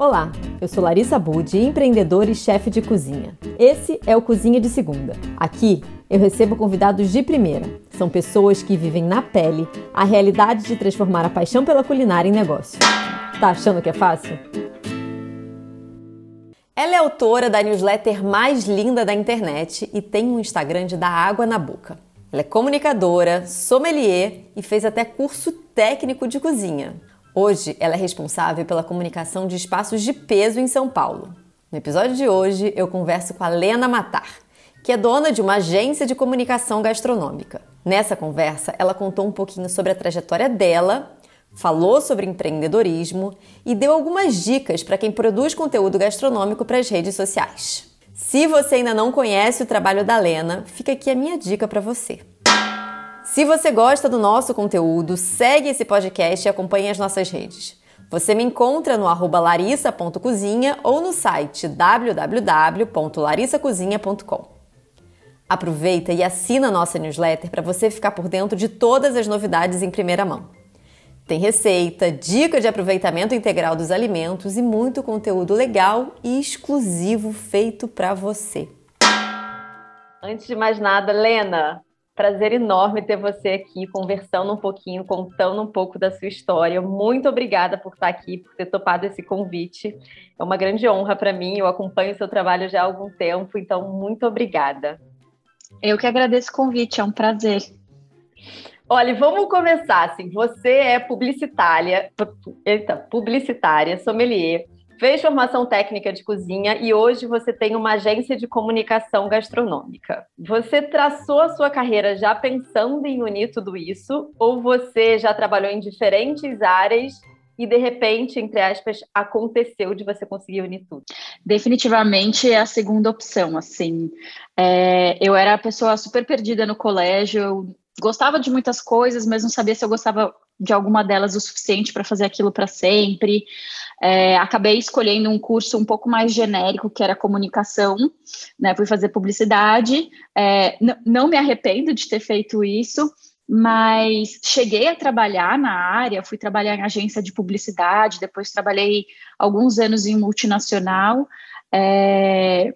Olá, eu sou Larissa Budi, empreendedora e chefe de cozinha. Esse é o Cozinha de Segunda. Aqui eu recebo convidados de primeira. São pessoas que vivem na pele a realidade de transformar a paixão pela culinária em negócio. Tá achando que é fácil? Ela é autora da newsletter mais linda da internet e tem um Instagram de dar água na boca. Ela é comunicadora, sommelier e fez até curso técnico de cozinha. Hoje, ela é responsável pela comunicação de espaços de peso em São Paulo. No episódio de hoje, eu converso com a Lena Matar, que é dona de uma agência de comunicação gastronômica. Nessa conversa, ela contou um pouquinho sobre a trajetória dela, falou sobre empreendedorismo e deu algumas dicas para quem produz conteúdo gastronômico para as redes sociais. Se você ainda não conhece o trabalho da Lena, fica aqui a minha dica para você. Se você gosta do nosso conteúdo, segue esse podcast e acompanhe as nossas redes. Você me encontra no arroba larissa.cozinha ou no site www.larissacozinha.com. Aproveita e assina nossa newsletter para você ficar por dentro de todas as novidades em primeira mão. Tem receita, dica de aproveitamento integral dos alimentos e muito conteúdo legal e exclusivo feito para você. Antes de mais nada, Lena, Prazer enorme ter você aqui conversando um pouquinho, contando um pouco da sua história. Muito obrigada por estar aqui, por ter topado esse convite. É uma grande honra para mim. Eu acompanho o seu trabalho já há algum tempo, então muito obrigada. Eu que agradeço o convite, é um prazer. Olha, vamos começar assim. Você é publicitária, eita, publicitária, sommelier fez formação técnica de cozinha e hoje você tem uma agência de comunicação gastronômica. Você traçou a sua carreira já pensando em unir tudo isso ou você já trabalhou em diferentes áreas e de repente, entre aspas, aconteceu de você conseguir unir tudo? Definitivamente é a segunda opção, assim. É, eu era a pessoa super perdida no colégio, gostava de muitas coisas, mas não sabia se eu gostava de alguma delas o suficiente para fazer aquilo para sempre. É, acabei escolhendo um curso um pouco mais genérico, que era comunicação, né? Fui fazer publicidade. É, não me arrependo de ter feito isso, mas cheguei a trabalhar na área, fui trabalhar em agência de publicidade, depois trabalhei alguns anos em multinacional. É,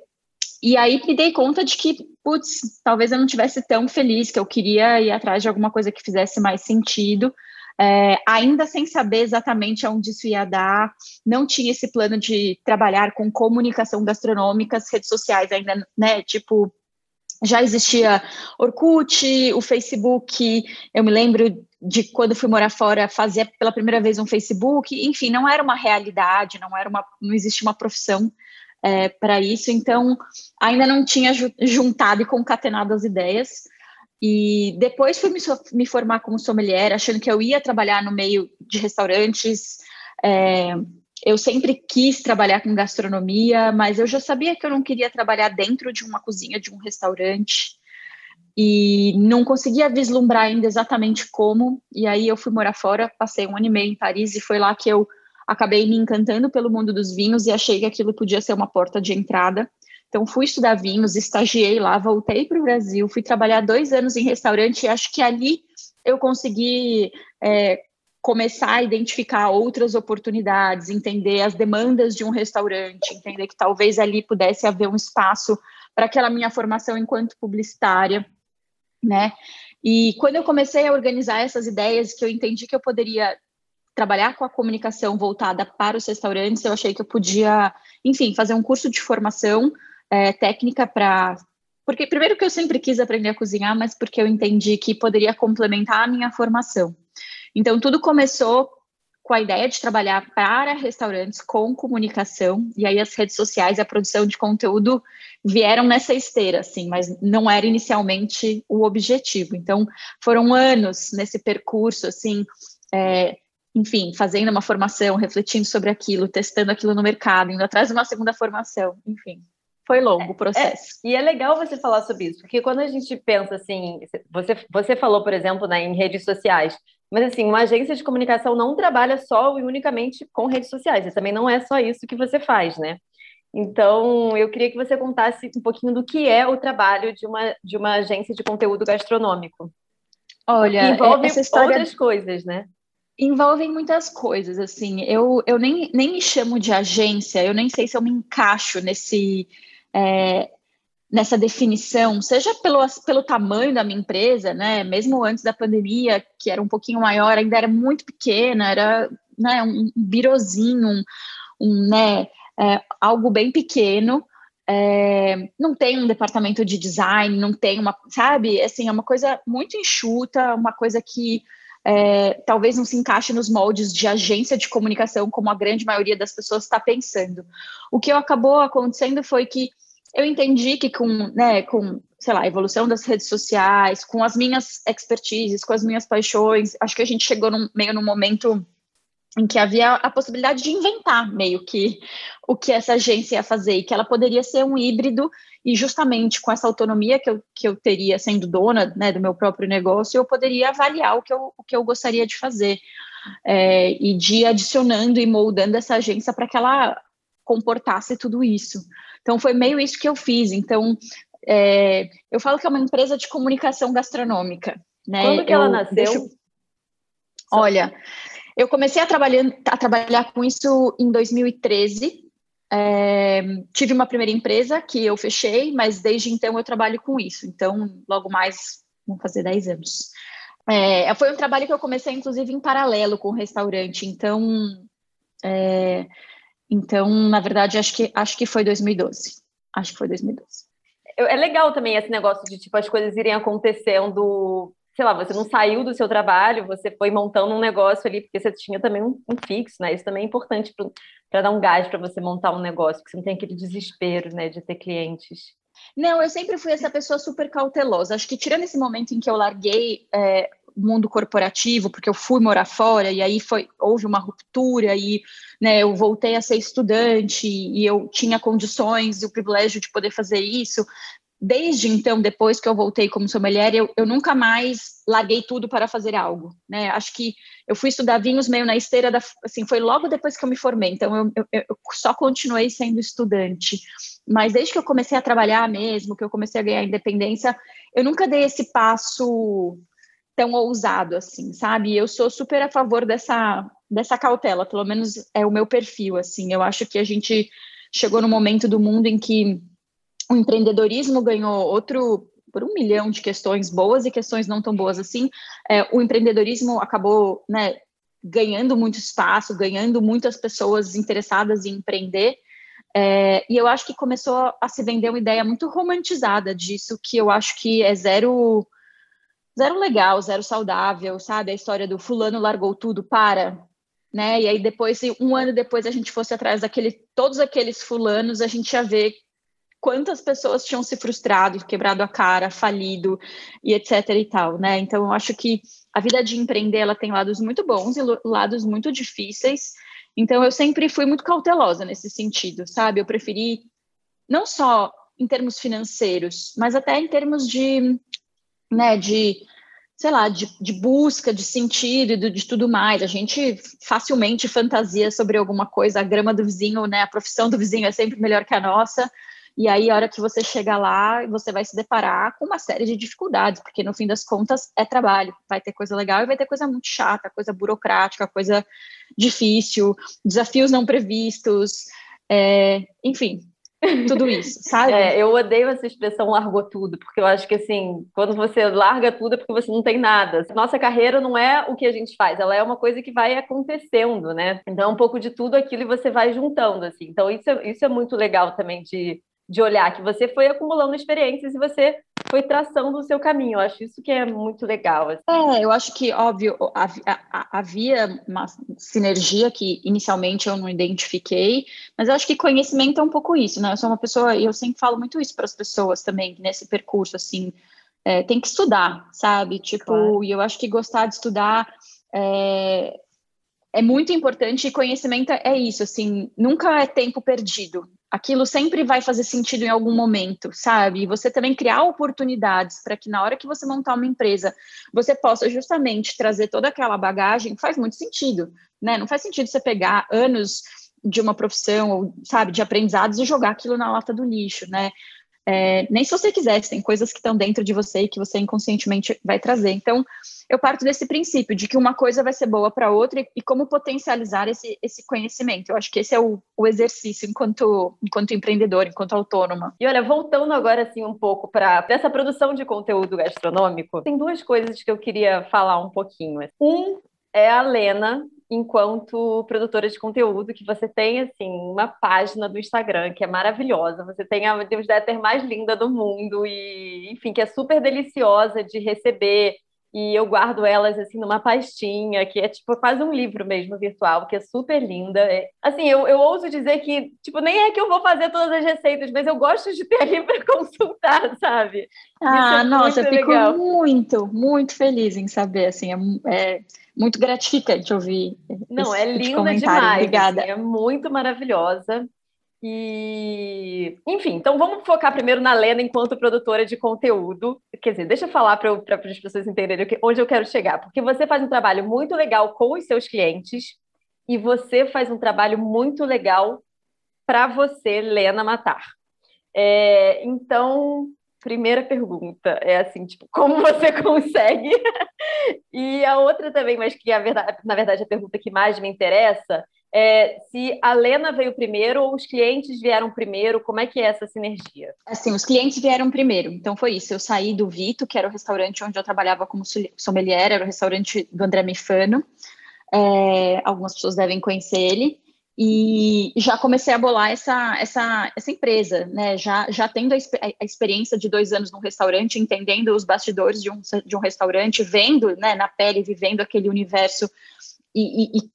e aí me dei conta de que, putz, talvez eu não tivesse tão feliz, que eu queria ir atrás de alguma coisa que fizesse mais sentido é, ainda sem saber exatamente aonde isso ia dar, não tinha esse plano de trabalhar com comunicação gastronômica, as redes sociais ainda, né, tipo, já existia Orkut, o Facebook, eu me lembro de quando fui morar fora, fazia pela primeira vez um Facebook, enfim, não era uma realidade, não era uma, não existia uma profissão é, para isso, então ainda não tinha juntado e concatenado as ideias. E depois fui me, me, formar como sommelier, achando que eu ia trabalhar no meio de restaurantes. É, eu sempre quis trabalhar com gastronomia, mas eu já sabia que eu não queria trabalhar dentro de uma cozinha de um restaurante. E não conseguia vislumbrar ainda exatamente como. E aí eu fui morar fora, passei um ano e meio em Paris e foi lá que eu acabei me encantando pelo mundo dos vinhos e achei que aquilo podia ser uma porta de entrada. Então, fui estudar vinhos, estagiei lá, voltei para o Brasil, fui trabalhar dois anos em restaurante e acho que ali eu consegui é, começar a identificar outras oportunidades, entender as demandas de um restaurante, entender que talvez ali pudesse haver um espaço para aquela minha formação enquanto publicitária, né? E quando eu comecei a organizar essas ideias, que eu entendi que eu poderia trabalhar com a comunicação voltada para os restaurantes, eu achei que eu podia, enfim, fazer um curso de formação é, técnica para. Porque, primeiro, que eu sempre quis aprender a cozinhar, mas porque eu entendi que poderia complementar a minha formação. Então, tudo começou com a ideia de trabalhar para restaurantes com comunicação, e aí as redes sociais e a produção de conteúdo vieram nessa esteira, assim, mas não era inicialmente o objetivo. Então, foram anos nesse percurso, assim, é, enfim, fazendo uma formação, refletindo sobre aquilo, testando aquilo no mercado, indo atrás de uma segunda formação, enfim. Foi longo o é, processo. É, e é legal você falar sobre isso, porque quando a gente pensa assim, você, você falou, por exemplo, né, em redes sociais, mas assim, uma agência de comunicação não trabalha só e unicamente com redes sociais, e também não é só isso que você faz, né? Então, eu queria que você contasse um pouquinho do que é o trabalho de uma, de uma agência de conteúdo gastronômico. Olha, envolve essa história... outras coisas, né? Envolvem muitas coisas, assim. Eu, eu nem, nem me chamo de agência, eu nem sei se eu me encaixo nesse, é, nessa definição, seja pelo, pelo tamanho da minha empresa, né? Mesmo antes da pandemia, que era um pouquinho maior, ainda era muito pequena, era né, um birozinho, um, um né, é, algo bem pequeno. É, não tem um departamento de design, não tem uma, sabe, assim, é uma coisa muito enxuta, uma coisa que é, talvez não se encaixe nos moldes de agência de comunicação, como a grande maioria das pessoas está pensando. O que acabou acontecendo foi que eu entendi que com, né, com, sei lá, a evolução das redes sociais, com as minhas expertises, com as minhas paixões, acho que a gente chegou num, meio num momento em que havia a possibilidade de inventar meio que o que essa agência ia fazer, e que ela poderia ser um híbrido, e justamente com essa autonomia que eu, que eu teria sendo dona né, do meu próprio negócio, eu poderia avaliar o que eu, o que eu gostaria de fazer, é, e de adicionando e moldando essa agência para que ela comportasse tudo isso. Então, foi meio isso que eu fiz. Então, é, eu falo que é uma empresa de comunicação gastronômica. Né? Quando que eu, ela nasceu? Deixo... Olha, eu comecei a trabalhar, a trabalhar com isso em 2013. É, tive uma primeira empresa que eu fechei, mas desde então eu trabalho com isso. Então, logo mais, vão fazer 10 anos. É, foi um trabalho que eu comecei, inclusive, em paralelo com o restaurante. Então, é, então na verdade, acho que, acho que foi 2012. Acho que foi 2012. É legal também esse negócio de, tipo, as coisas irem acontecendo sei lá, você não saiu do seu trabalho, você foi montando um negócio ali, porque você tinha também um, um fixo, né? Isso também é importante para dar um gás para você montar um negócio, porque você não tem aquele desespero, né, de ter clientes. Não, eu sempre fui essa pessoa super cautelosa. Acho que tirando esse momento em que eu larguei é, mundo corporativo, porque eu fui morar fora, e aí foi, houve uma ruptura, e né, eu voltei a ser estudante, e eu tinha condições e o privilégio de poder fazer isso desde então, depois que eu voltei como sommelier, eu, eu nunca mais larguei tudo para fazer algo, né? Acho que eu fui estudar vinhos meio na esteira da, assim, foi logo depois que eu me formei, então eu, eu, eu, só continuei sendo estudante. Mas desde que eu comecei a trabalhar mesmo, que eu comecei a ganhar independência, eu nunca dei esse passo tão ousado assim, sabe? Eu sou super a favor dessa dessa cautela, pelo menos é o meu perfil, assim. Eu acho que a gente chegou no momento do mundo em que o empreendedorismo ganhou outro por um milhão de questões boas e questões não tão boas assim. É, o empreendedorismo acabou né, ganhando muito espaço, ganhando muitas pessoas interessadas em empreender. É, e eu acho que começou a se vender uma ideia muito romantizada disso, que eu acho que é zero, zero legal, zero saudável, sabe? A história do fulano largou tudo para, né? E aí depois, um ano depois, a gente fosse atrás daquele, todos aqueles fulanos, a gente ia ver quantas pessoas tinham se frustrado, quebrado a cara, falido e etc e tal, né? Então eu acho que a vida de empreender ela tem lados muito bons e lados muito difíceis. Então eu sempre fui muito cautelosa nesse sentido, sabe? Eu preferi não só em termos financeiros, mas até em termos de, né, de sei lá, de, de busca de sentido e de, tudo mais. A gente facilmente fantasia sobre alguma coisa, a grama do vizinho, né, a profissão do vizinho é sempre melhor que a nossa. E aí, a hora que você chega lá, você vai se deparar com uma série de dificuldades, porque no fim das contas é trabalho. Vai ter coisa legal e vai ter coisa muito chata, coisa burocrática, coisa difícil, desafios não previstos, é, enfim, tudo isso, sabe? É, eu odeio essa expressão largou tudo, porque eu acho que assim, quando você larga tudo é porque você não tem nada. Nossa carreira não é o que a gente faz, ela é uma coisa que vai acontecendo, né? Então, é um pouco de tudo aquilo e você vai juntando, assim. Então, isso é, isso é muito legal também de, de olhar que você foi acumulando experiências e você foi traçando o seu caminho. Eu acho isso que é muito legal. Assim. É, eu acho que, óbvio, havia uma sinergia que inicialmente eu não identifiquei, mas eu acho que conhecimento é um pouco isso, né? Eu sou uma pessoa, e eu sempre falo muito isso para as pessoas também, nesse percurso, assim, é, tem que estudar, sabe? Tipo, claro. e eu acho que gostar de estudar é, é muito importante e conhecimento é isso, assim, nunca é tempo perdido aquilo sempre vai fazer sentido em algum momento, sabe? E você também criar oportunidades para que na hora que você montar uma empresa, você possa justamente trazer toda aquela bagagem, faz muito sentido, né? Não faz sentido você pegar anos de uma profissão, ou, sabe, de aprendizados e jogar aquilo na lata do lixo, né? É, nem se você quisesse, tem coisas que estão dentro de você e que você inconscientemente vai trazer. Então, eu parto desse princípio de que uma coisa vai ser boa para outra e, e, como potencializar esse, esse conhecimento. Eu acho que esse é o, o exercício enquanto, enquanto empreendedor, enquanto autônoma. E olha, voltando agora assim um pouco para essa produção de conteúdo gastronômico, tem duas coisas que eu queria falar um pouquinho. Um é a Lena, enquanto produtora de conteúdo, que você tem assim uma página do Instagram que é maravilhosa. Você tem a newsletter mais linda do mundo e, enfim, que é super deliciosa de receber. E eu guardo elas assim numa pastinha, que é tipo quase um livro mesmo virtual, que é super linda. É, assim, eu, eu ouso dizer que, tipo, nem é que eu vou fazer todas as receitas, mas eu gosto de ter ali para consultar, sabe? Ah, é nossa, eu fico legal. muito, muito feliz em saber, assim, é, é muito gratificante ouvir. Não, é linda demais. Obrigada. Assim, é muito maravilhosa. E, enfim, então vamos focar primeiro na Lena enquanto produtora de conteúdo. Quer dizer, deixa eu falar para as pessoas entenderem onde eu quero chegar, porque você faz um trabalho muito legal com os seus clientes e você faz um trabalho muito legal para você, Lena Matar. É, então, primeira pergunta é assim, tipo, como você consegue? e a outra também, mas que a verdade, na verdade a pergunta que mais me interessa é se a Lena veio primeiro ou os clientes vieram primeiro, como é que é essa sinergia? Assim, os clientes vieram primeiro, então foi isso, eu saí do Vito, que era o restaurante onde eu trabalhava como sommelier, era o restaurante do André Mifano, é, algumas pessoas devem conhecer ele, e já comecei a bolar essa, essa, essa empresa, né? Já, já tendo a, a, experiência de dois anos no restaurante, entendendo os bastidores de um, de um restaurante, vendo né, na pele, vivendo aquele universo e, e, e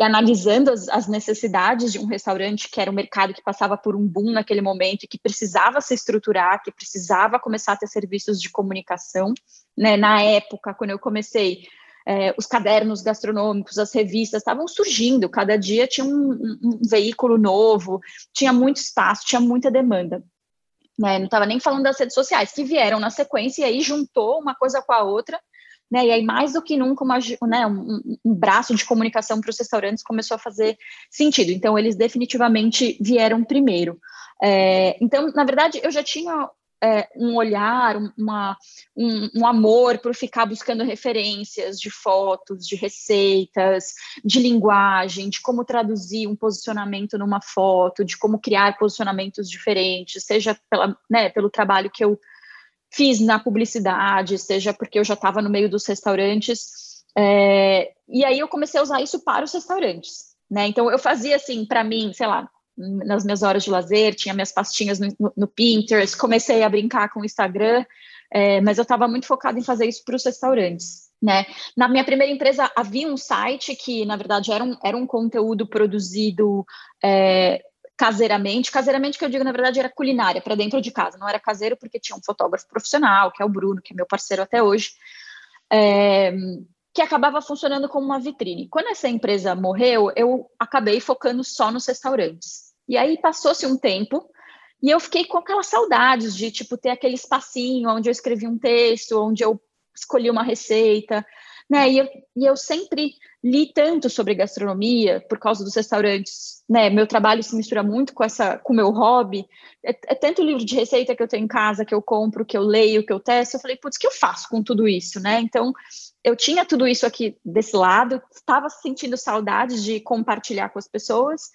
analisando as, as, necessidades de um restaurante, que era um mercado que passava por um boom naquele momento e que precisava se estruturar, que precisava começar a ter serviços de comunicação. Né? Na época, quando eu comecei, é, os cadernos gastronômicos, as revistas estavam surgindo, cada dia tinha um, um, um, veículo novo, tinha muito espaço, tinha muita demanda. Né? Não estava nem falando das redes sociais, que vieram na sequência e aí juntou uma coisa com a outra, né? e aí mais do que nunca uma, né, um, um braço de comunicação para os restaurantes começou a fazer sentido. Então, eles definitivamente vieram primeiro. É, então, na verdade, eu já tinha é, um olhar, uma, um, um amor por ficar buscando referências de fotos, de receitas, de linguagem, de como traduzir um posicionamento numa foto, de como criar posicionamentos diferentes, seja pela, né, pelo trabalho que eu fiz na publicidade, seja porque eu já estava no meio dos restaurantes. É, e aí eu comecei a usar isso para os restaurantes. Né? Então eu fazia assim, para mim, sei lá, nas minhas horas de lazer, tinha minhas pastinhas no, no, Pinterest, comecei a brincar com o Instagram, é, mas eu estava muito focada em fazer isso para os restaurantes. Né? Na minha primeira empresa havia um site que, na verdade, era um, era um conteúdo produzido é, caseiramente. Caseiramente, que eu digo, na verdade, era culinária, para dentro de casa. Não era caseiro porque tinha um fotógrafo profissional, que é o Bruno, que é meu parceiro até hoje. É, que acabava funcionando como uma vitrine. Quando essa empresa morreu, eu acabei focando só nos restaurantes. E aí passou-se um tempo e eu fiquei com aquelas saudades de tipo ter aquele espacinho onde eu escrevi um texto, onde eu escolhi uma receita, né? E eu, e eu sempre li tanto sobre gastronomia por causa dos restaurantes, né? Meu trabalho se mistura muito com essa, com meu hobby. É, é tanto livro de receita que eu tenho em casa, que eu compro, que eu leio, que eu testo. Eu falei, putz, o que eu faço com tudo isso, né? Então, eu tinha tudo isso aqui desse lado, estava sentindo saudades de compartilhar com as pessoas.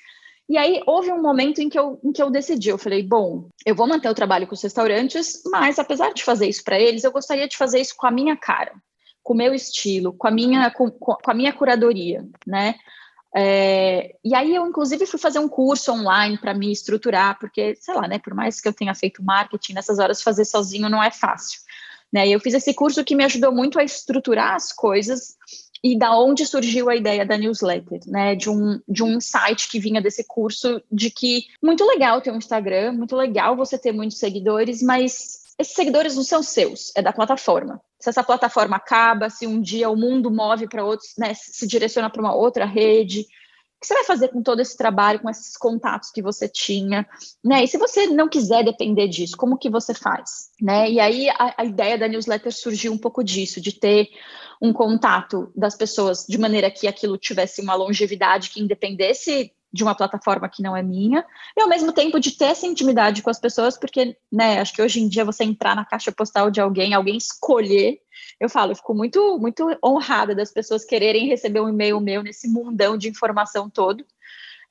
E aí houve um momento em que, eu, em que eu decidi, eu falei, bom, eu vou manter o trabalho com os restaurantes, mas apesar de fazer isso para eles, eu gostaria de fazer isso com a minha cara, com o meu estilo, com a minha, com, com a minha curadoria, né? É, e aí eu, inclusive, fui fazer um curso online para me estruturar, porque, sei lá, né, por mais que eu tenha feito marketing, nessas horas fazer sozinho não é fácil. Né? E eu fiz esse curso que me ajudou muito a estruturar as coisas e da onde surgiu a ideia da newsletter, né? De um, de um insight que vinha desse curso de que muito legal ter um Instagram, muito legal você ter muitos seguidores, mas esses seguidores não são seus, é da plataforma. Se essa plataforma acaba, se um dia o mundo move para outros, né, se direciona para uma outra rede, o que você vai fazer com todo esse trabalho, com esses contatos que você tinha, né? E se você não quiser depender disso, como que você faz, né? E aí a, a ideia da newsletter surgiu um pouco disso, de ter um contato das pessoas de maneira que aquilo tivesse uma longevidade que independesse de uma plataforma que não é minha, e ao mesmo tempo de ter essa intimidade com as pessoas, porque, né, acho que hoje em dia você entrar na caixa postal de alguém, alguém escolher, eu falo, eu fico muito, muito honrada das pessoas quererem receber um e-mail meu nesse mundão de informação todo.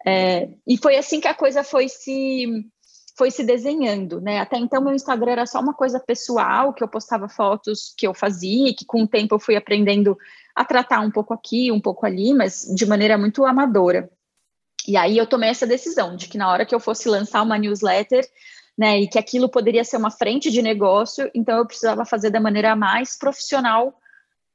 É, e foi assim que a coisa foi se foi se desenhando, né? Até então meu Instagram era só uma coisa pessoal, que eu postava fotos que eu fazia, que com o tempo eu fui aprendendo a tratar um pouco aqui, um pouco ali, mas de maneira muito amadora. E aí eu tomei essa decisão de que na hora que eu fosse lançar uma newsletter, né, e que aquilo poderia ser uma frente de negócio, então eu precisava fazer da maneira mais profissional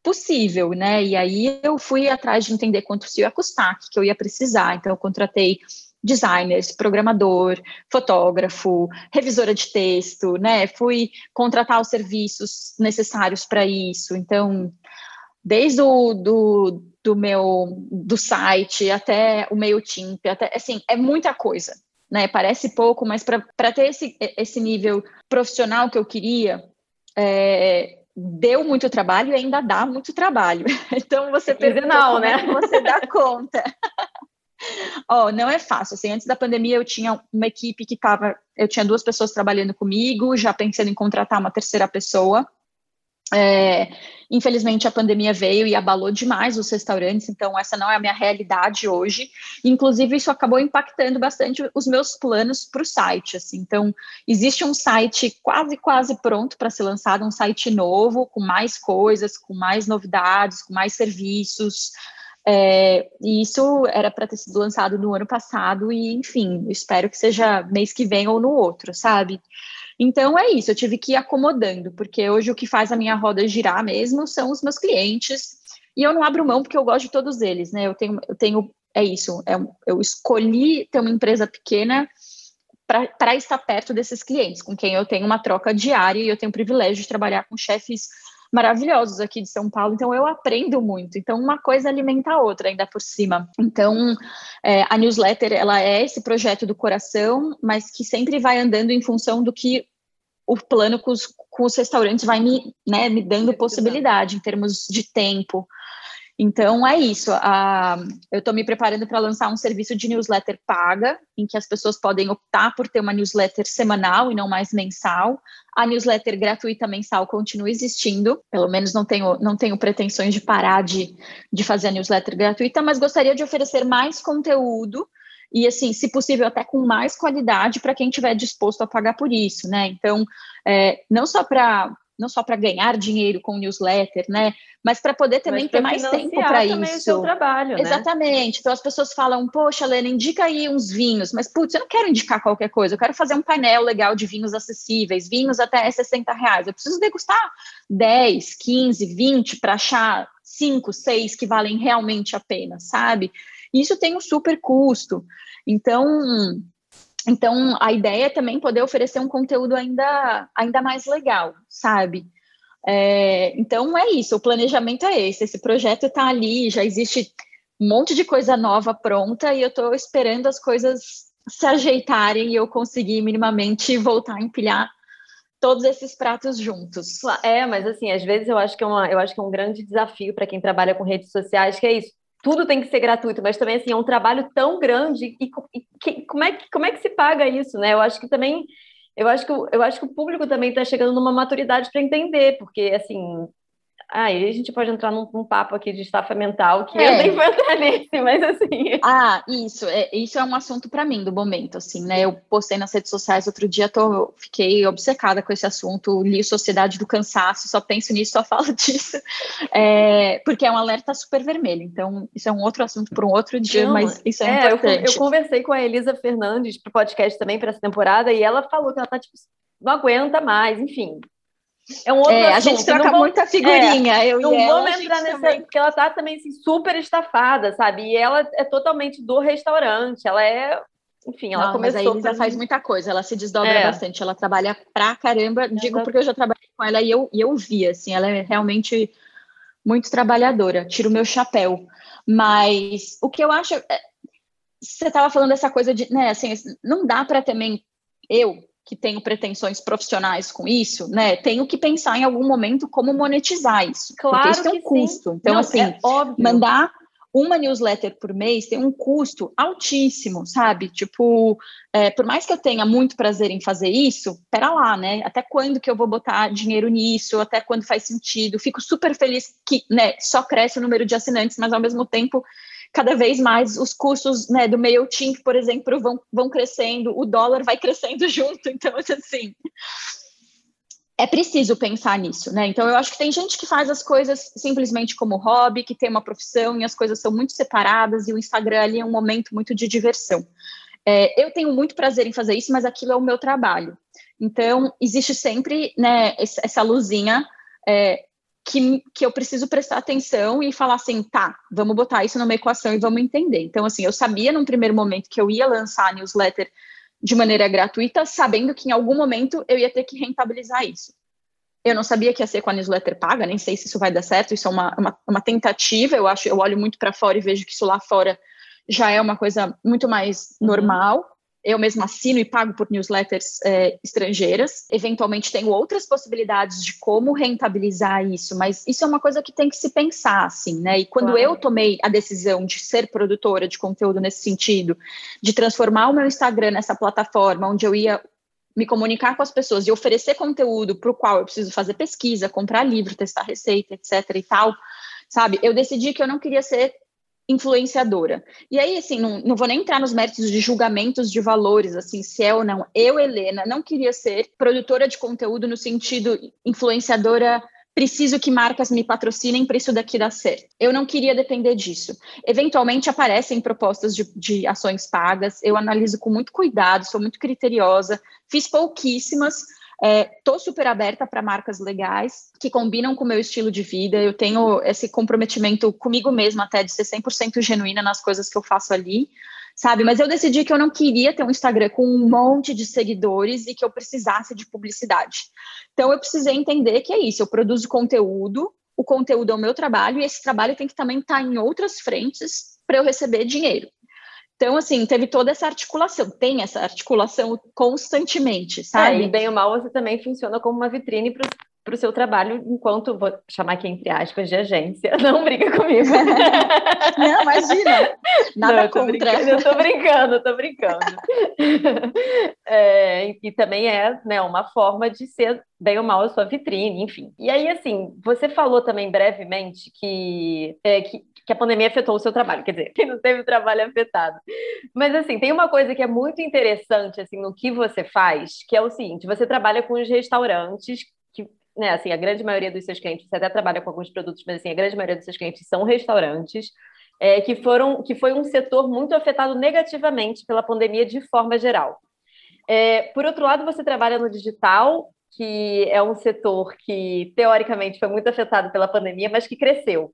possível, né? E aí eu fui atrás de entender quanto isso ia custar, que eu ia precisar. Então eu contratei designers, programador, fotógrafo, revisora de texto, né? Fui contratar os serviços necessários para isso. Então, desde o do, do meu do site até o MailChimp, até assim, é muita coisa, né? Parece pouco, mas para ter esse, esse nível profissional que eu queria, é, deu muito trabalho e ainda dá muito trabalho. Então você pergunta não, como é né? é você dá conta. Ó, oh, não é fácil. Assim, antes da pandemia eu tinha uma equipe que estava, eu tinha duas pessoas trabalhando comigo, já pensando em contratar uma terceira pessoa. É, infelizmente a pandemia veio e abalou demais os restaurantes, então essa não é a minha realidade hoje. Inclusive isso acabou impactando bastante os meus planos para o site. Assim. Então existe um site quase quase pronto para ser lançado, um site novo com mais coisas, com mais novidades, com mais serviços. É, e isso era para ter sido lançado no ano passado, e enfim, espero que seja mês que vem ou no outro, sabe? Então é isso, eu tive que ir acomodando, porque hoje o que faz a minha roda girar mesmo são os meus clientes, e eu não abro mão porque eu gosto de todos eles, né? Eu tenho, eu tenho é isso, é, eu escolhi ter uma empresa pequena para estar perto desses clientes, com quem eu tenho uma troca diária e eu tenho o privilégio de trabalhar com chefes maravilhosos aqui de São Paulo, então eu aprendo muito. Então, uma coisa alimenta a outra, ainda por cima. Então, é, a newsletter, ela é esse projeto do coração, mas que sempre vai andando em função do que o plano com os, com os restaurantes vai me, né, me dando possibilidade em termos de tempo, então é isso. A, eu estou me preparando para lançar um serviço de newsletter paga, em que as pessoas podem optar por ter uma newsletter semanal e não mais mensal. A newsletter gratuita mensal continua existindo, pelo menos não tenho, não tenho pretensões de parar de, de fazer a newsletter gratuita, mas gostaria de oferecer mais conteúdo e assim, se possível, até com mais qualidade para quem estiver disposto a pagar por isso, né? Então, é, não só para não só para ganhar dinheiro com newsletter, né? Mas para poder também ter mais tempo para isso. O seu trabalho, né? Exatamente. Então as pessoas falam, poxa, Lena, indica aí uns vinhos, mas putz, eu não quero indicar qualquer coisa, eu quero fazer um painel legal de vinhos acessíveis, vinhos até 60 reais. Eu preciso degustar 10, 15, 20 para achar 5, 6 que valem realmente a pena, sabe? Isso tem um super custo. Então, então, a ideia é também poder oferecer um conteúdo ainda, ainda mais legal, sabe? É, então, é isso, o planejamento é esse. Esse projeto está ali, já existe um monte de coisa nova pronta e eu estou esperando as coisas se ajeitarem e eu conseguir minimamente voltar a empilhar todos esses pratos juntos. É, mas assim, às vezes eu acho que é, uma, eu acho que é um grande desafio para quem trabalha com redes sociais, que é isso tudo tem que ser gratuito, mas também assim, é um trabalho tão grande e, e que, como, é que, como é que se paga isso, né? Eu acho que também eu acho que, eu acho que o público também está chegando numa maturidade para entender, porque assim, Aí a gente pode entrar num, num, papo aqui de estafa mental, que é. eu nem vou entrar nesse, mas assim. Ah, isso, é, isso é um assunto para mim do momento, assim, né? Eu postei nas redes sociais outro dia, tô, fiquei obcecada com esse assunto, li Sociedade do Cansaço, só penso nisso, só falo disso, é, porque é um alerta super vermelho. Então, isso é um outro assunto para um outro dia, Não, mas isso é, é importante. Eu, eu, conversei com a Elisa Fernandes para o podcast também para essa temporada, e ela falou que ela tá, tipo, não aguenta mais, enfim, é um outro é, assunto. A gente troca vou, muita figurinha. É, eu não vamos entrar nessa, também. porque ela tá também assim, super estafada, sabe? E ela é totalmente do restaurante. Ela é, enfim, ela não, começou. Mas a Elisa faz muita coisa, ela se desdobra é. bastante, ela trabalha pra caramba. Digo porque eu já trabalhei com ela e eu, e eu vi, assim, ela é realmente muito trabalhadora. Tiro o meu chapéu. Mas o que eu acho. É, você estava falando dessa coisa de, né, assim, não dá para também eu que tenho pretensões profissionais com isso, né, tenho que pensar em algum momento como monetizar isso. Claro porque isso tem um custo. Sim. Então, Não, assim, é mandar uma newsletter por mês tem um custo altíssimo, sabe? Tipo, é, por mais que eu tenha muito prazer em fazer isso, pera lá, né? Até quando que eu vou botar dinheiro nisso? Até quando faz sentido? Fico super feliz que né, só cresce o número de assinantes, mas ao mesmo tempo cada vez mais os custos né, do MailChimp, por exemplo, vão, vão crescendo, o dólar vai crescendo junto, então, assim, é preciso pensar nisso, né? Então, eu acho que tem gente que faz as coisas simplesmente como hobby, que tem uma profissão e as coisas são muito separadas e o Instagram ali é um momento muito de diversão. É, eu tenho muito prazer em fazer isso, mas aquilo é o meu trabalho. Então, existe sempre né, essa luzinha é, que, que eu preciso prestar atenção e falar assim, tá, vamos botar isso numa equação e vamos entender. Então, assim, eu sabia num primeiro momento que eu ia lançar a newsletter de maneira gratuita, sabendo que em algum momento eu ia ter que rentabilizar isso. Eu não sabia que ia ser com a newsletter paga, nem sei se isso vai dar certo, isso é uma, uma, uma tentativa, eu acho, eu olho muito para fora e vejo que isso lá fora já é uma coisa muito mais normal. Eu mesma assino e pago por newsletters é, estrangeiras. Eventualmente tenho outras possibilidades de como rentabilizar isso, mas isso é uma coisa que tem que se pensar, assim, né? E quando claro. eu tomei a decisão de ser produtora de conteúdo nesse sentido, de transformar o meu Instagram nessa plataforma onde eu ia me comunicar com as pessoas e oferecer conteúdo para o qual eu preciso fazer pesquisa, comprar livro, testar receita, etc. e tal, sabe? Eu decidi que eu não queria ser influenciadora. E aí, assim, não, não vou nem entrar nos méritos de julgamentos de valores, assim, se é ou não. Eu, Helena, não queria ser produtora de conteúdo no sentido influenciadora preciso que marcas me patrocinem para isso daqui dar certo. Eu não queria depender disso. Eventualmente aparecem propostas de, de, ações pagas, eu analiso com muito cuidado, sou muito criteriosa, fiz pouquíssimas, Estou é, super aberta para marcas legais que combinam com o meu estilo de vida. Eu tenho esse comprometimento comigo mesma até de ser 100% genuína nas coisas que eu faço ali, sabe? Mas eu decidi que eu não queria ter um Instagram com um monte de seguidores e que eu precisasse de publicidade. Então eu precisei entender que é isso. Eu produzo conteúdo, o conteúdo é o meu trabalho e esse trabalho tem que também estar tá em outras frentes para eu receber dinheiro. Então, assim, teve toda essa articulação, tem essa articulação constantemente, sabe? É, e bem ou mal, você também funciona como uma vitrine para o seu trabalho, enquanto, vou chamar aqui entre aspas, de agência. Não briga comigo. Não, imagina. Nada Não, contra. Eu tô brincando, tô brincando. é, e também é né, uma forma de ser bem ou mal a sua vitrine, enfim. E aí, assim, você falou também brevemente que, é, que, que a pandemia afetou o seu trabalho, quer dizer, que não teve o trabalho afetado. Mas assim, tem uma coisa que é muito interessante assim no que você faz, que é o seguinte, você trabalha com os restaurantes que, né, assim, a grande maioria dos seus clientes, você até trabalha com alguns produtos, mas assim, a grande maioria dos seus clientes são restaurantes. É, que foram que foi um setor muito afetado negativamente pela pandemia de forma geral. É, por outro lado, você trabalha no digital, que é um setor que teoricamente foi muito afetado pela pandemia, mas que cresceu.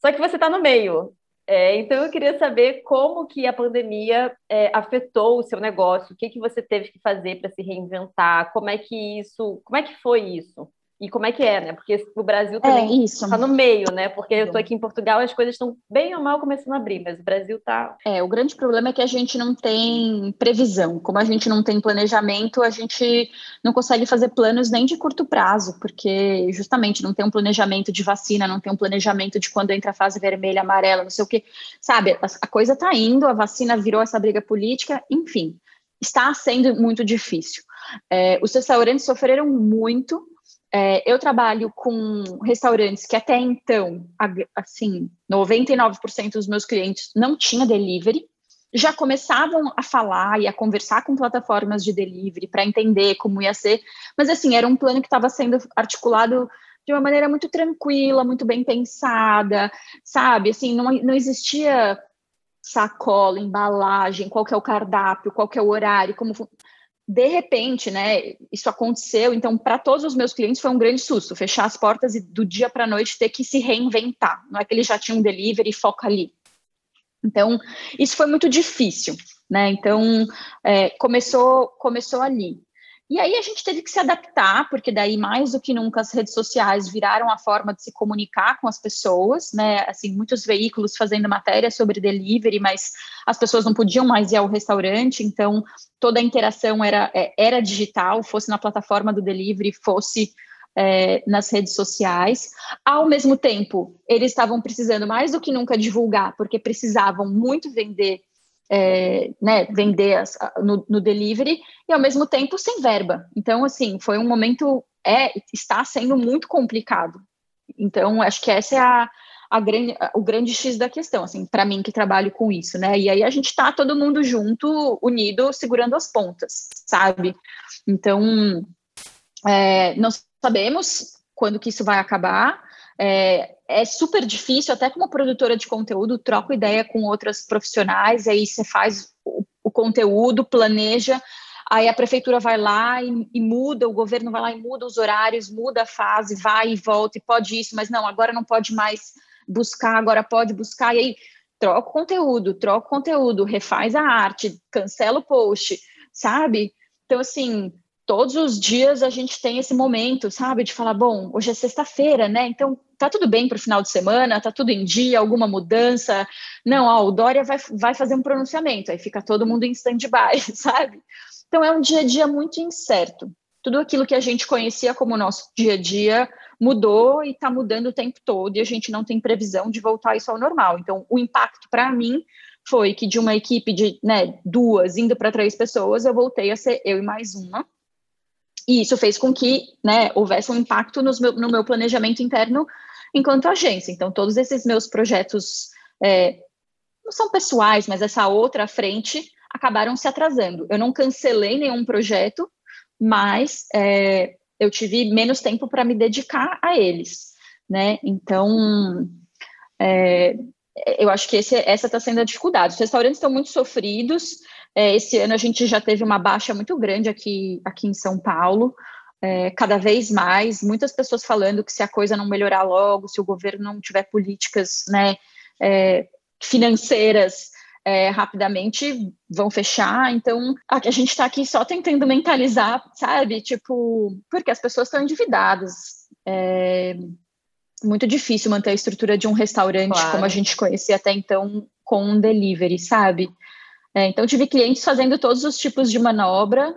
Só que você está no meio. É, então eu queria saber como que a pandemia é, afetou o seu negócio, o que que você teve que fazer para se reinventar, como é que isso, como é que foi isso? E como é que é, né? Porque o Brasil é também está é no meio, né? Porque eu estou aqui em Portugal, as coisas estão bem ou mal começando a abrir, mas o Brasil está. É, o grande problema é que a gente não tem previsão. Como a gente não tem planejamento, a gente não consegue fazer planos nem de curto prazo, porque justamente não tem um planejamento de vacina, não tem um planejamento de quando entra a fase vermelha, amarela, não sei o quê. Sabe, a, a coisa está indo, a vacina virou essa briga política, enfim, está sendo muito difícil. É, os restaurantes sofreram muito é, eu trabalho com restaurantes que até então, assim, 99% dos meus clientes não tinha delivery, já começavam a falar e a conversar com plataformas de delivery para entender como ia ser, mas assim, era um plano que estava sendo articulado de uma maneira muito tranquila, muito bem pensada, sabe? Assim, não, não existia sacola, embalagem, qual é o cardápio, qual é o horário, como de repente, né, isso aconteceu, então para todos os meus clientes foi um grande susto, fechar as portas e do dia para a noite ter que se reinventar, não é que eles já tinham um delivery e foca ali. Então, isso foi muito difícil, né, então é, começou, começou ali. E aí a gente teve que se adaptar, porque daí mais do que nunca as redes sociais viraram a forma de se comunicar com as pessoas, né? Assim, muitos veículos fazendo matéria sobre delivery, mas as pessoas não podiam mais ir ao restaurante, então toda a interação era, é, era digital, fosse na plataforma do delivery, fosse é, nas redes sociais. Ao mesmo tempo, eles estavam precisando mais do que nunca divulgar, porque precisavam muito vender é, né, vender as, no, no, delivery e ao mesmo tempo sem verba. Então, assim, foi um momento, é, está sendo muito complicado. Então, acho que essa é a, a grande, o grande X da questão, assim, para mim que trabalho com isso, né? E aí a gente está todo mundo junto, unido, segurando as pontas, sabe? Então, é, não sabemos quando que isso vai acabar. É, é, super difícil, até como produtora de conteúdo, troco ideia com outras profissionais, aí você faz o, o conteúdo, planeja, aí a prefeitura vai lá e, e, muda, o governo vai lá e muda os horários, muda a fase, vai e volta, e pode isso, mas não, agora não pode mais buscar, agora pode buscar, e aí troca o conteúdo, troca o conteúdo, refaz a arte, cancela o post, sabe? Então, assim, todos os dias a gente tem esse momento, sabe, de falar, bom, hoje é sexta-feira, né? Então tá tudo bem para o final de semana, tá tudo em dia, alguma mudança? Não, ó, o Dória vai, vai fazer um pronunciamento, aí fica todo mundo em stand-by, sabe? Então é um dia a dia muito incerto. Tudo aquilo que a gente conhecia como nosso dia a dia mudou e está mudando o tempo todo e a gente não tem previsão de voltar isso ao normal. Então, o impacto para mim foi que de uma equipe de né, duas indo para três pessoas, eu voltei a ser eu e mais uma. E isso fez com que né, houvesse um impacto meu, no meu planejamento interno enquanto agência. Então, todos esses meus projetos, é, não são pessoais, mas essa outra frente, acabaram se atrasando. Eu não cancelei nenhum projeto, mas é, eu tive menos tempo para me dedicar a eles. Né? Então, é, eu acho que esse, essa está sendo a dificuldade. Os restaurantes estão muito sofridos, é, esse ano a gente já teve uma baixa muito grande aqui, aqui em São Paulo, é, cada vez mais, muitas pessoas falando que se a coisa não melhorar logo, se o governo não tiver políticas né, é, financeiras é, rapidamente, vão fechar. Então, a, a gente está aqui só tentando mentalizar, sabe? Tipo, porque as pessoas estão endividadas. É muito difícil manter a estrutura de um restaurante claro. como a gente conhecia até então com um delivery, sabe? É, então, tive clientes fazendo todos os tipos de manobra,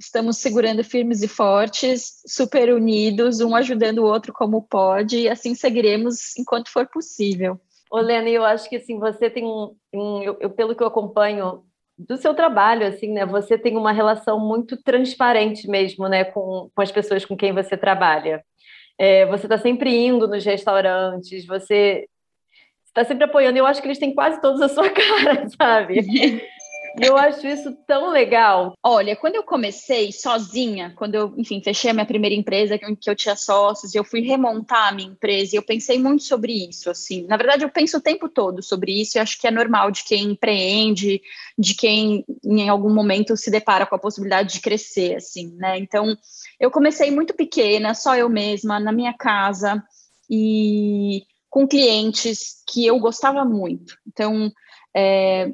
estamos segurando firmes e fortes, super unidos, um ajudando o outro como pode, e assim seguiremos enquanto for possível. Olena, eu acho que assim, você tem um, um eu, eu, pelo que eu acompanho do seu trabalho, assim, né? Você tem uma relação muito transparente mesmo, né, com, com as pessoas com quem você trabalha. É, você está sempre indo nos restaurantes, você está sempre apoiando. Eu acho que eles têm quase todos a sua cara, sabe? E eu acho isso tão legal. Olha, quando eu comecei sozinha, quando eu, enfim, fechei a minha primeira empresa, que eu tinha sócios, eu fui remontar a minha empresa, e eu pensei muito sobre isso, assim. Na verdade, eu penso o tempo todo sobre isso, e acho que é normal de quem empreende, de quem em algum momento se depara com a possibilidade de crescer, assim, né? Então, eu comecei muito pequena, só eu mesma, na minha casa, e com clientes que eu gostava muito. Então, é,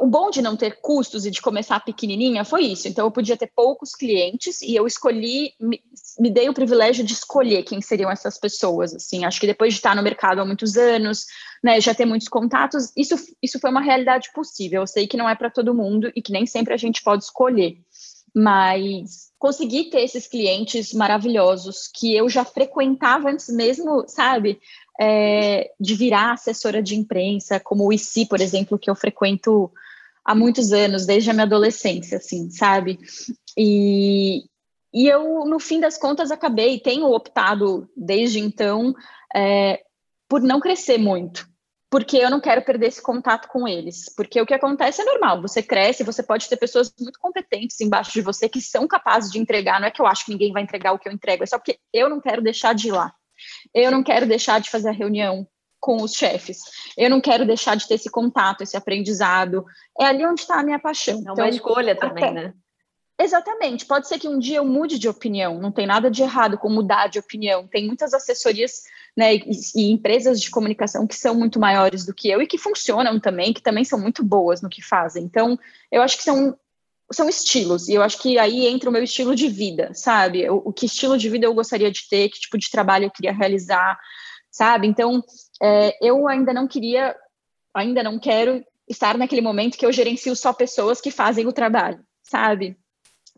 o bom de não ter custos e de começar pequenininha foi isso. Então, eu podia ter poucos clientes e eu escolhi, me, me, dei o privilégio de escolher quem seriam essas pessoas. Assim, acho que depois de estar no mercado há muitos anos, né, já ter muitos contatos, isso, isso foi uma realidade possível. Eu sei que não é para todo mundo e que nem sempre a gente pode escolher, mas consegui ter esses clientes maravilhosos que eu já frequentava antes mesmo, sabe? É, de virar assessora de imprensa, como o ICI, por exemplo, que eu frequento há muitos anos, desde a minha adolescência, assim, sabe? E, e eu, no fim das contas, acabei, tenho optado desde então é, por não crescer muito, porque eu não quero perder esse contato com eles. Porque o que acontece é normal, você cresce, você pode ter pessoas muito competentes embaixo de você que são capazes de entregar. Não é que eu acho que ninguém vai entregar o que eu entrego, é só porque eu não quero deixar de ir lá. Eu não quero deixar de fazer a reunião com os chefes. Eu não quero deixar de ter esse contato, esse aprendizado. É ali onde está a minha paixão. É uma então, escolha também, até... né? Exatamente. Pode ser que um dia eu mude de opinião. Não tem nada de errado com mudar de opinião. Tem muitas assessorias né, e, e, empresas de comunicação que são muito maiores do que eu e que funcionam também, que também são muito boas no que fazem. Então, eu acho que são são estilos, e eu acho que aí entra o meu estilo de vida, sabe? O, o que estilo de vida eu gostaria de ter, que tipo de trabalho eu queria realizar, sabe? Então, é, eu ainda não queria, ainda não quero estar naquele momento que eu gerencio só pessoas que fazem o trabalho, sabe?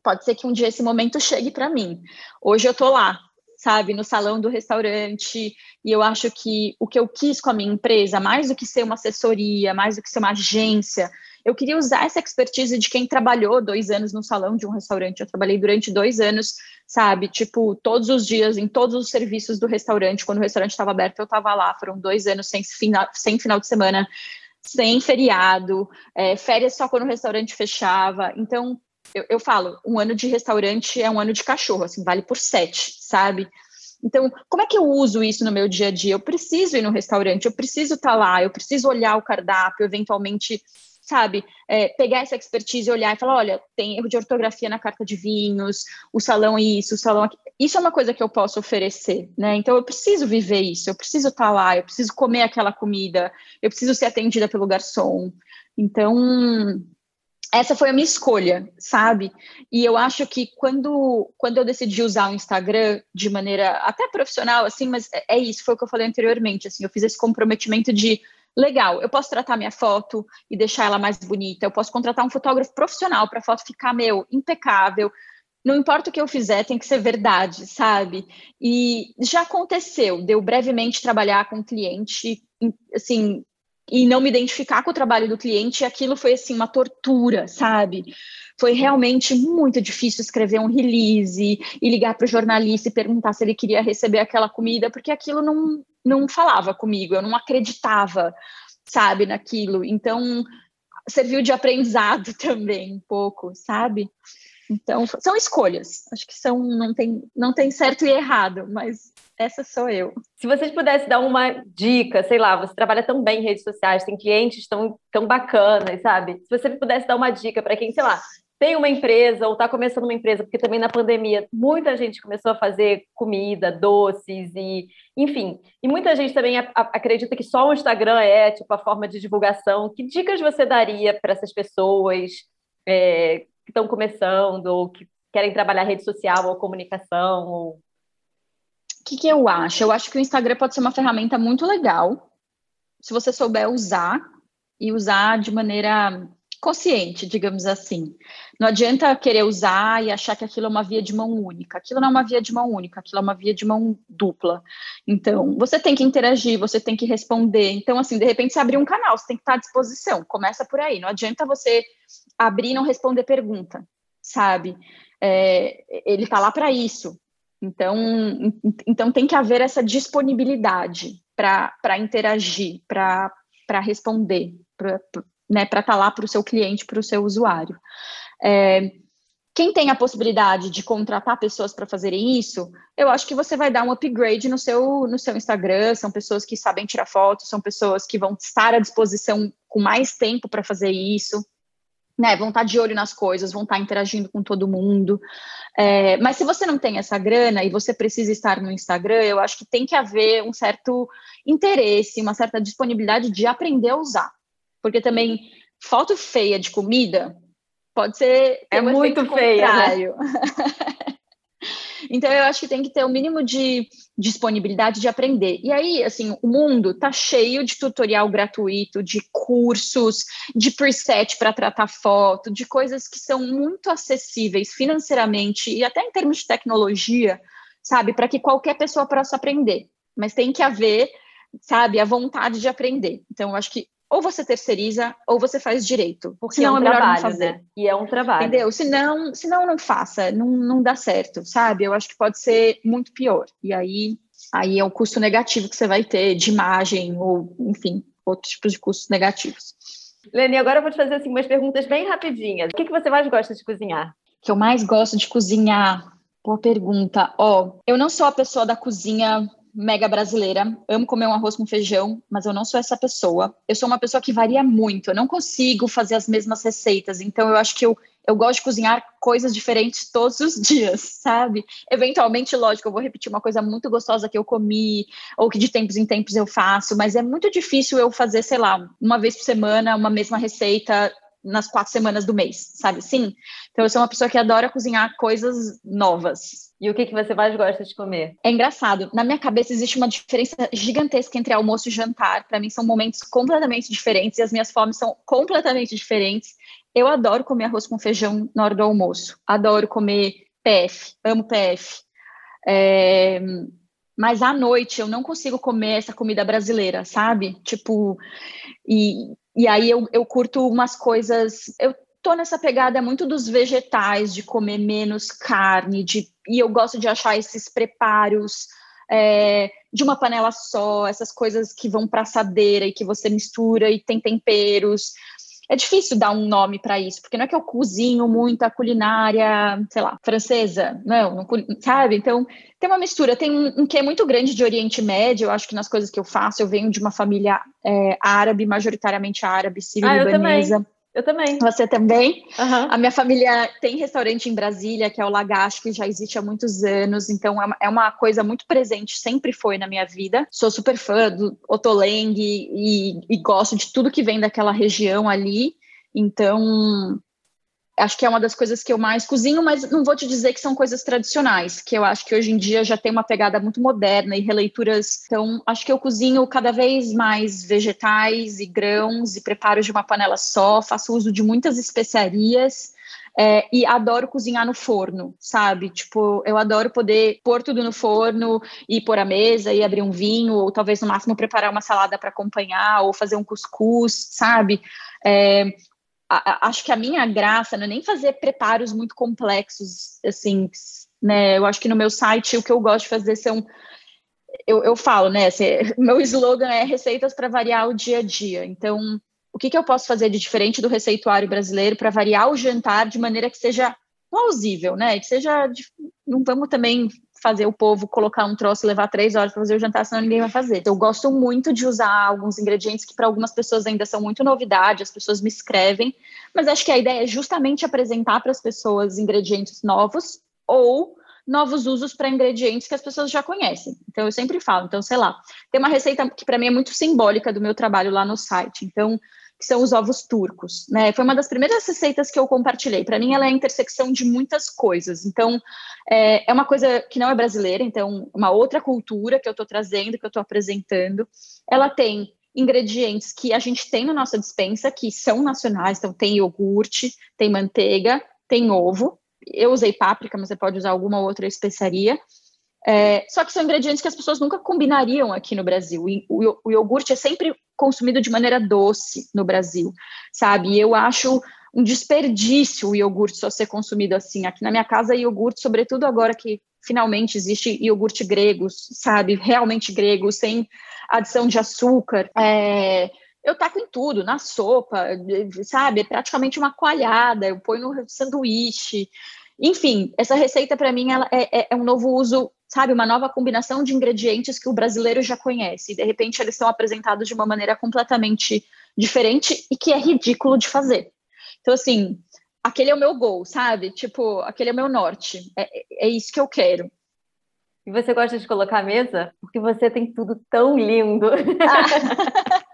pode ser que um dia esse momento chegue para mim. Hoje eu tô lá, sabe, no salão do restaurante, e eu acho que o que eu quis com a minha empresa, mais do que ser uma assessoria, mais do que ser uma agência, eu queria usar essa expertise de quem trabalhou dois anos no salão de um restaurante. Eu trabalhei durante dois anos, sabe? Tipo, todos os dias, em todos os serviços do restaurante. Quando o restaurante estava aberto, eu estava lá. Foram dois anos sem final, sem final de semana, sem feriado, é, férias só quando o restaurante fechava. Então, eu, eu falo, um ano de restaurante é um ano de cachorro, assim, vale por sete, sabe? Então, como é que eu uso isso no meu dia a dia? Eu preciso ir no restaurante, eu preciso estar tá lá, eu preciso olhar o cardápio, eventualmente sabe, é, pegar essa expertise e olhar e falar, olha, tem erro de ortografia na carta de vinhos, o salão isso, o salão aqui. Isso é uma coisa que eu posso oferecer, né? Então eu preciso viver isso, eu preciso estar tá lá, eu preciso comer aquela comida, eu preciso ser atendida pelo garçom. Então, essa foi a minha escolha, sabe? E eu acho que quando, quando eu decidi usar o Instagram de maneira até profissional, assim, mas é, é isso, foi o que eu falei anteriormente, assim, eu fiz esse comprometimento de legal, eu posso tratar minha foto e deixar ela mais bonita, eu posso contratar um fotógrafo profissional para a foto ficar, meu, impecável. Não importa o que eu fizer, tem que ser verdade, sabe? E já aconteceu, deu brevemente trabalhar com um cliente, assim, e não me identificar com o trabalho do cliente, e aquilo foi assim uma tortura, sabe? Foi realmente muito difícil escrever um release e ligar para o jornalista e perguntar se ele queria receber aquela comida, porque aquilo não, não falava comigo, eu não acreditava, sabe, naquilo. Então, serviu de aprendizado também um pouco, sabe? Então, são escolhas. Acho que são não tem não tem certo e errado, mas essa sou eu. Se vocês pudessem dar uma dica, sei lá, você trabalha tão bem em redes sociais, tem clientes tão, tão bacanas, sabe? Se você pudesse dar uma dica para quem, sei lá, tem uma empresa ou está começando uma empresa, porque também na pandemia muita gente começou a fazer comida, doces e, enfim, e muita gente também acredita que só o Instagram é tipo a forma de divulgação. Que dicas você daria para essas pessoas é, que estão começando ou que querem trabalhar rede social ou comunicação? Ou... O que, que eu acho? Eu acho que o Instagram pode ser uma ferramenta muito legal se você souber usar e usar de maneira consciente, digamos assim. Não adianta querer usar e achar que aquilo é uma via de mão única. Aquilo não é uma via de mão única, aquilo é uma via de mão dupla. Então, você tem que interagir, você tem que responder. Então, assim, de repente você abrir um canal, você tem que estar à disposição. Começa por aí. Não adianta você abrir e não responder pergunta, sabe? É, ele está lá para isso. Então, então tem que haver essa disponibilidade para interagir, para responder, pra, né, para estar tá lá para o seu cliente, para o seu usuário. É, quem tem a possibilidade de contratar pessoas para fazerem isso, eu acho que você vai dar um upgrade no seu, no seu Instagram. São pessoas que sabem tirar fotos, são pessoas que vão estar à disposição com mais tempo para fazer isso. Né, vão estar tá de olho nas coisas, vão estar tá interagindo com todo mundo. É, mas se você não tem essa grana e você precisa estar no Instagram, eu acho que tem que haver um certo interesse, uma certa disponibilidade de aprender a usar. Porque também foto feia de comida pode ser é muito feia, né? então eu acho que tem que ter o um mínimo de disponibilidade de aprender. E aí, assim, o mundo tá cheio de tutorial gratuito, de cursos, de preset para tratar foto, de coisas que são muito acessíveis financeiramente e até em termos de tecnologia, sabe, para que qualquer pessoa possa aprender. Mas tem que haver, sabe, a vontade de aprender. Então, eu acho que ou você terceiriza ou você faz direito. Porque senão é, um é melhor trabalho, não fazer. Né? E é um trabalho. Entendeu? Senão, senão não faça, não, não dá certo, sabe? Eu acho que pode ser muito pior. E aí, aí é o custo negativo que você vai ter de imagem ou, enfim, outros tipos de custos negativos. Leni, agora eu vou te fazer assim, umas perguntas bem rapidinhas. O que, que você mais gosta de cozinhar? O que eu mais gosto de cozinhar? Boa pergunta. Ó, oh, eu não sou a pessoa da cozinha mega brasileira, amo comer um arroz com feijão, mas eu não sou essa pessoa. Eu sou uma pessoa que varia muito, eu não consigo fazer as mesmas receitas, então eu acho que eu, eu gosto de cozinhar coisas diferentes todos os dias, sabe? Eventualmente, lógico, eu vou repetir uma coisa muito gostosa que eu comi, ou que de tempos em tempos eu faço, mas é muito difícil eu fazer, sei lá, uma vez por semana, uma mesma receita nas quatro semanas do mês, sabe? Sim. Então eu sou uma pessoa que adora cozinhar coisas novas, e o que, que você mais gosta de comer? É engraçado. Na minha cabeça existe uma diferença gigantesca entre almoço e jantar. Para mim são momentos completamente diferentes e as minhas fomes são completamente diferentes. Eu adoro comer arroz com feijão na hora do almoço. Adoro comer PF, amo PF. É, mas à noite eu não consigo comer essa comida brasileira, sabe? Tipo, e, e aí eu, eu curto umas coisas. Eu tô nessa pegada muito dos vegetais, de comer menos carne, de, e eu gosto de achar esses preparos é, de uma panela só, essas coisas que vão para assadeira e que você mistura e tem temperos. É difícil dar um nome para isso, porque não é que eu cozinho muito a culinária, sei lá, francesa, não, não sabe? Então, tem uma mistura, tem um, um que é muito grande de Oriente Médio, eu acho que nas coisas que eu faço, eu venho de uma família é, árabe, majoritariamente árabe, sírio-libanesa. Ah, eu também. Você também? Uhum. A minha família tem restaurante em Brasília, que é o Lagacho, que já existe há muitos anos, então é uma é coisa muito presente, sempre foi na minha vida. Sou super fã do Otoleng e, e gosto de tudo que vem daquela região ali. Então, acho que é uma das coisas que eu mais cozinho, mas não vou te dizer que são coisas tradicionais, que eu acho que hoje em dia já tem uma pegada muito moderna e releituras. Então, acho que eu cozinho cada vez mais vegetais e grãos e preparo de uma panela só, faço uso de muitas especiarias. É, e adoro cozinhar no forno, sabe? Tipo, eu adoro poder pôr tudo no forno e pôr a mesa e abrir um vinho, ou talvez no máximo preparar uma salada para acompanhar, ou fazer um cuscuz, sabe? É, acho que a minha graça não é nem fazer preparos muito complexos, assim, né? Eu acho que no meu site o que eu gosto de fazer são eu, eu falo, né? Assim, meu slogan é receitas para variar o dia a dia. Então, o que, que eu posso fazer de diferente do receituário brasileiro para variar o jantar de maneira que seja plausível, né? Que seja. Não vamos também fazer o povo colocar um troço e levar três horas para fazer o jantar, senão ninguém vai fazer. Eu gosto muito de usar alguns ingredientes que para algumas pessoas ainda são muito novidade, as pessoas me escrevem, mas acho que a ideia é justamente apresentar para as pessoas ingredientes novos ou novos usos para ingredientes que as pessoas já conhecem. Então eu sempre falo, então sei lá, tem uma receita que para mim é muito simbólica do meu trabalho lá no site. Então que são os ovos turcos, né? Foi uma das primeiras receitas que eu compartilhei. Para mim, ela é a intersecção de muitas coisas. Então, é, é uma coisa que não é brasileira, então, uma outra cultura que eu estou trazendo, que eu estou apresentando. Ela tem ingredientes que a gente tem na nossa dispensa, que são nacionais, então tem iogurte, tem manteiga, tem ovo. Eu usei páprica, mas você pode usar alguma outra especiaria. É, só que são ingredientes que as pessoas nunca combinariam aqui no Brasil. O, o, iogurte é sempre consumido de maneira doce no Brasil, sabe? E eu acho um desperdício o iogurte só ser consumido assim. Aqui na minha casa, iogurte, sobretudo agora que finalmente existe iogurte grego, sabe? Realmente grego, sem adição de açúcar. É, eu taco em tudo, na sopa, sabe? É praticamente uma coalhada, eu ponho no sanduíche. Enfim, essa receita para mim ela é, é, é, um novo uso, sabe, uma nova combinação de ingredientes que o brasileiro já conhece. E de repente eles são apresentados de uma maneira completamente diferente e que é ridículo de fazer. Então, assim, aquele é o meu gol, sabe? Tipo, aquele é o meu norte. É, é isso que eu quero. E você gosta de colocar a mesa? Porque você tem tudo tão lindo. Ah.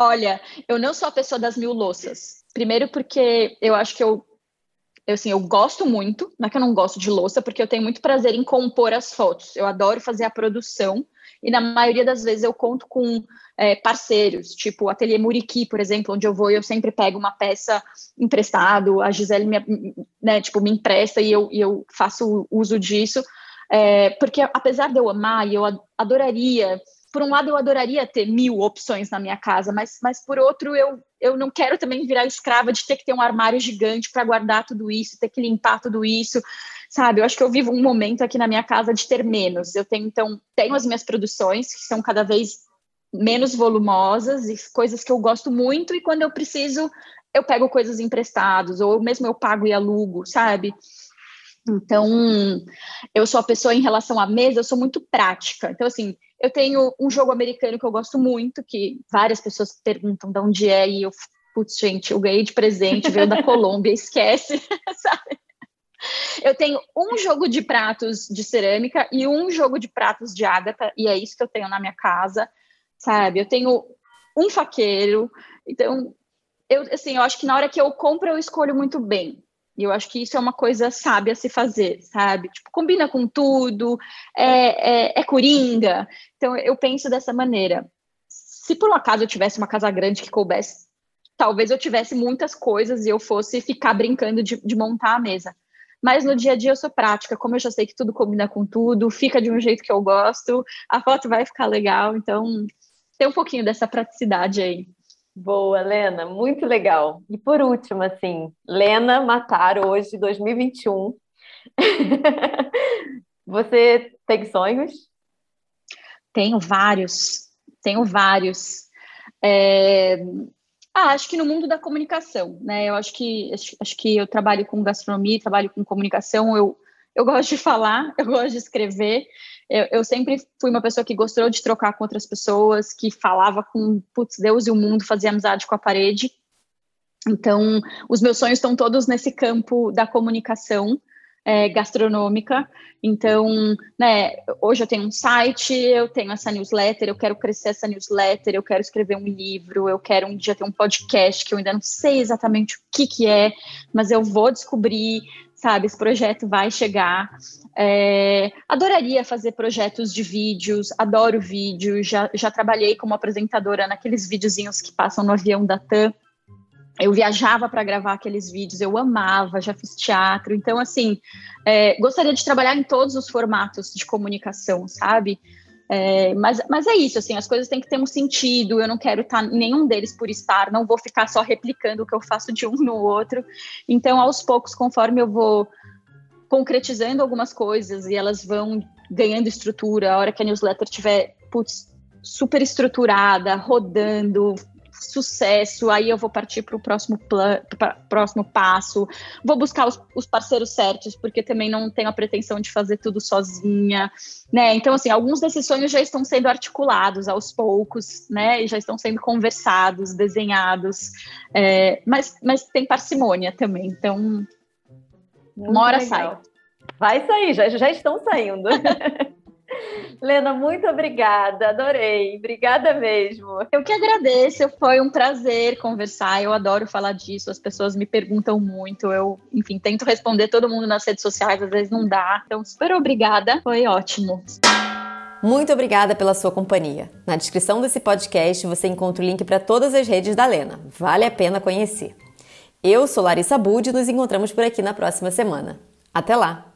Olha, eu não sou a pessoa das mil louças. Primeiro porque eu acho que eu eu, assim, eu gosto muito, não é que eu não gosto de louça, porque eu tenho muito prazer em compor as fotos. Eu adoro fazer a produção e na maioria das vezes eu conto com é, parceiros, tipo o Ateliê Muriqui, por exemplo, onde eu vou e eu sempre pego uma peça emprestado, a Gisele me, né, tipo, me empresta e eu, e eu faço uso disso, é, porque apesar de eu amar e eu adoraria por um lado, eu adoraria ter mil opções na minha casa, mas, mas por outro, eu, eu não quero também virar escrava de ter que ter um armário gigante para guardar tudo isso, ter que limpar tudo isso, sabe? Eu acho que eu vivo um momento aqui na minha casa de ter menos. Eu tenho, então, tenho as minhas produções, que são cada vez menos volumosas e coisas que eu gosto muito, e quando eu preciso, eu pego coisas emprestadas, ou mesmo eu pago e alugo, sabe? Então, eu sou a pessoa em relação à mesa, eu sou muito prática. Então, assim, eu tenho um jogo americano que eu gosto muito, que várias pessoas perguntam de onde é, e eu, putz, gente, eu ganhei de presente, veio da Colômbia, esquece, sabe? Eu tenho um jogo de pratos de cerâmica e um jogo de pratos de ágata, e é isso que eu tenho na minha casa, sabe? Eu tenho um faqueiro, então, eu, assim, eu acho que na hora que eu compro, eu escolho muito bem. E eu acho que isso é uma coisa sábia se fazer, sabe? Tipo, combina com tudo, é, é, é coringa. Então, eu penso dessa maneira. Se por um acaso eu tivesse uma casa grande que coubesse talvez eu tivesse muitas coisas e eu fosse ficar brincando de, de montar a mesa. Mas no dia a dia eu sou prática, como eu já sei que tudo combina com tudo, fica de um jeito que eu gosto, a foto vai ficar legal, então tem um pouquinho dessa praticidade aí. Boa, Lena, muito legal. E por último, assim, Lena Matar hoje, 2021. Você tem sonhos? Tenho vários, tenho vários. É... Ah, acho que no mundo da comunicação, né? Eu acho que acho, acho, que eu trabalho com gastronomia, trabalho com comunicação, eu, eu gosto de falar, eu gosto de escrever. Eu, eu sempre fui uma pessoa que gostou de trocar com outras pessoas, que falava com putz, Deus e o mundo, fazia amizade com a parede. Então, os meus sonhos estão todos nesse campo da comunicação é, gastronômica. Então, né, hoje eu tenho um site, eu tenho essa newsletter, eu quero crescer essa newsletter, eu quero escrever um livro, eu quero um dia ter um podcast que eu ainda não sei exatamente o que, que é, mas eu vou descobrir, sabe? Esse projeto vai chegar. É, adoraria fazer projetos de vídeos, adoro vídeo, já, já trabalhei como apresentadora naqueles videozinhos que passam no avião da TAM eu viajava para gravar aqueles vídeos, eu amava, já fiz teatro, então assim, é, gostaria de trabalhar em todos os formatos de comunicação, sabe? É, mas, mas é isso, assim, as coisas têm que ter um sentido, eu não quero estar em nenhum deles por estar, não vou ficar só replicando o que eu faço de um no outro. Então, aos poucos, conforme eu vou concretizando algumas coisas e elas vão ganhando estrutura, a hora que a newsletter tiver putz, super estruturada, rodando, sucesso, aí eu vou partir para o próximo, próximo passo, vou buscar os, os, parceiros certos, porque também não tenho a pretensão de fazer tudo sozinha, né? Então, assim, alguns desses sonhos já estão sendo articulados aos poucos, né? E já estão sendo conversados, desenhados, é, mas, mas tem parcimônia também, então Muito uma hora legal. sai. Vai sair, já, já estão saindo. Lena, muito obrigada, adorei, obrigada mesmo. Eu que agradeço, foi um prazer conversar, eu adoro falar disso, as pessoas me perguntam muito, eu, enfim, tento responder todo mundo nas redes sociais, às vezes não dá, então super obrigada, foi ótimo. Muito obrigada pela sua companhia. Na descrição desse podcast você encontra o link para todas as redes da Lena, vale a pena conhecer. Eu sou Larissa Bud e nos encontramos por aqui na próxima semana. Até lá!